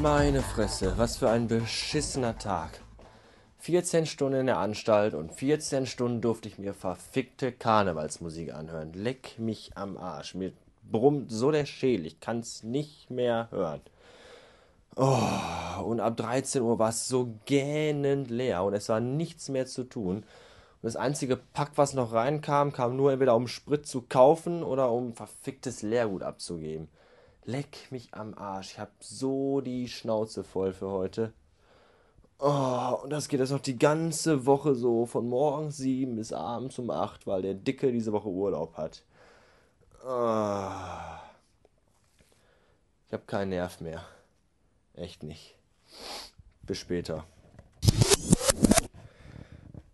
Meine Fresse, was für ein beschissener Tag. 14 Stunden in der Anstalt und 14 Stunden durfte ich mir verfickte Karnevalsmusik anhören. Leck mich am Arsch. Mir brummt so der Schädel, ich kann's nicht mehr hören. Oh, und ab 13 Uhr war es so gähnend leer und es war nichts mehr zu tun. Und das einzige Pack, was noch reinkam, kam nur entweder um Sprit zu kaufen oder um verficktes Leergut abzugeben. Leck mich am Arsch. Ich hab so die Schnauze voll für heute. Oh, und das geht jetzt noch die ganze Woche so, von morgens sieben bis abends um acht, weil der Dicke diese Woche Urlaub hat. Oh. Ich hab keinen Nerv mehr. Echt nicht. Bis später.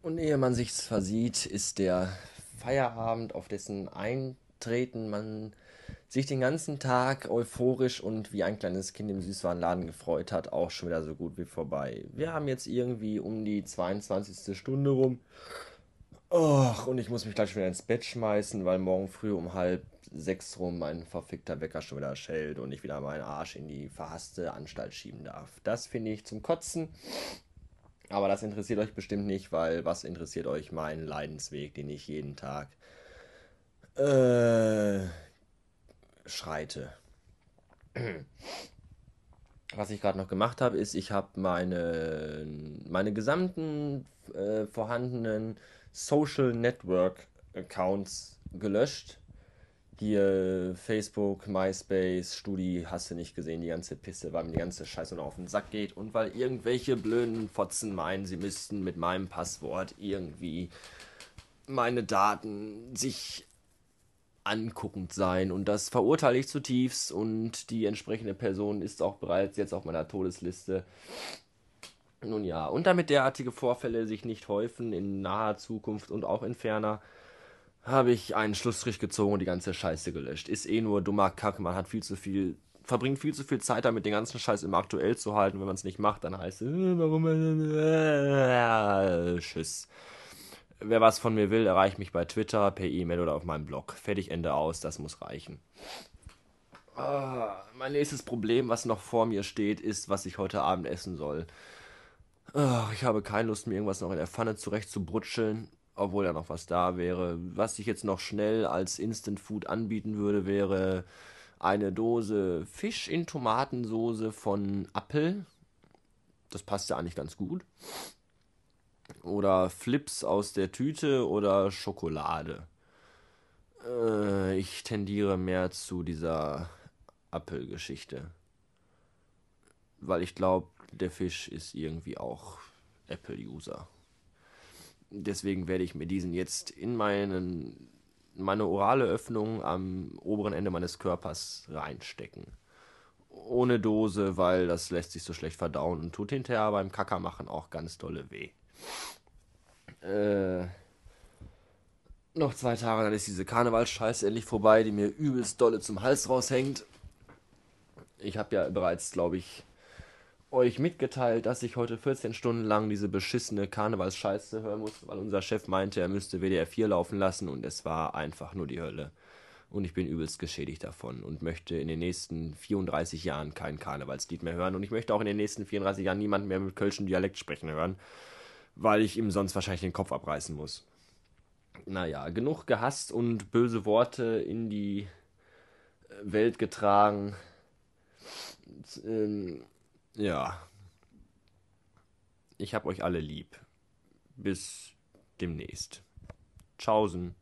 Und ehe man sich's versieht, ist der Feierabend, auf dessen Eintreten man sich den ganzen Tag euphorisch und wie ein kleines Kind im Süßwarenladen gefreut hat, auch schon wieder so gut wie vorbei. Wir haben jetzt irgendwie um die 22. Stunde rum. Och, und ich muss mich gleich wieder ins Bett schmeißen, weil morgen früh um halb sechs rum mein verfickter Wecker schon wieder schellt und ich wieder meinen Arsch in die verhasste Anstalt schieben darf. Das finde ich zum Kotzen. Aber das interessiert euch bestimmt nicht, weil was interessiert euch mein Leidensweg, den ich jeden Tag äh, schreite. Was ich gerade noch gemacht habe, ist, ich habe meine, meine gesamten äh, vorhandenen Social Network Accounts gelöscht. Hier Facebook, MySpace, Studi, hast du nicht gesehen, die ganze Pisse, weil mir die ganze Scheiße noch auf den Sack geht und weil irgendwelche blöden Fotzen meinen, sie müssten mit meinem Passwort irgendwie meine Daten sich anguckend sein und das verurteile ich zutiefst und die entsprechende Person ist auch bereits jetzt auf meiner Todesliste. Nun ja, und damit derartige Vorfälle sich nicht häufen in naher Zukunft und auch in ferner, habe ich einen Schlussstrich gezogen und die ganze Scheiße gelöscht. Ist eh nur dummer Kack, man hat viel zu viel, verbringt viel zu viel Zeit damit, den ganzen Scheiß immer aktuell zu halten. Wenn man es nicht macht, dann heißt es, äh, warum, äh, tschüss. Wer was von mir will, erreicht mich bei Twitter, per E-Mail oder auf meinem Blog. Fertig, Ende aus, das muss reichen. Ah, mein nächstes Problem, was noch vor mir steht, ist, was ich heute Abend essen soll. Ah, ich habe keine Lust, mir irgendwas noch in der Pfanne zurecht zu brutscheln, obwohl ja noch was da wäre. Was ich jetzt noch schnell als Instant Food anbieten würde, wäre eine Dose Fisch in Tomatensoße von Apple. Das passt ja eigentlich ganz gut oder Flips aus der Tüte oder Schokolade. Äh, ich tendiere mehr zu dieser Apple-Geschichte. Weil ich glaube, der Fisch ist irgendwie auch Apple-User. Deswegen werde ich mir diesen jetzt in meinen, meine orale Öffnung am oberen Ende meines Körpers reinstecken. Ohne Dose, weil das lässt sich so schlecht verdauen und tut hinterher beim Kacker machen auch ganz dolle weh. Äh, noch zwei Tage, dann ist diese Karnevalscheiße endlich vorbei, die mir übelst dolle zum Hals raushängt. Ich habe ja bereits, glaube ich, euch mitgeteilt, dass ich heute 14 Stunden lang diese beschissene Karnevalsscheiße hören muss, weil unser Chef meinte, er müsste WDR 4 laufen lassen und es war einfach nur die Hölle. Und ich bin übelst geschädigt davon und möchte in den nächsten 34 Jahren kein Karnevalslied mehr hören und ich möchte auch in den nächsten 34 Jahren niemanden mehr mit kölschen Dialekt sprechen hören weil ich ihm sonst wahrscheinlich den Kopf abreißen muss. Naja, genug gehasst und böse Worte in die äh, Welt getragen. Ähm, ja. Ich hab euch alle lieb. Bis demnächst. Tschaußen.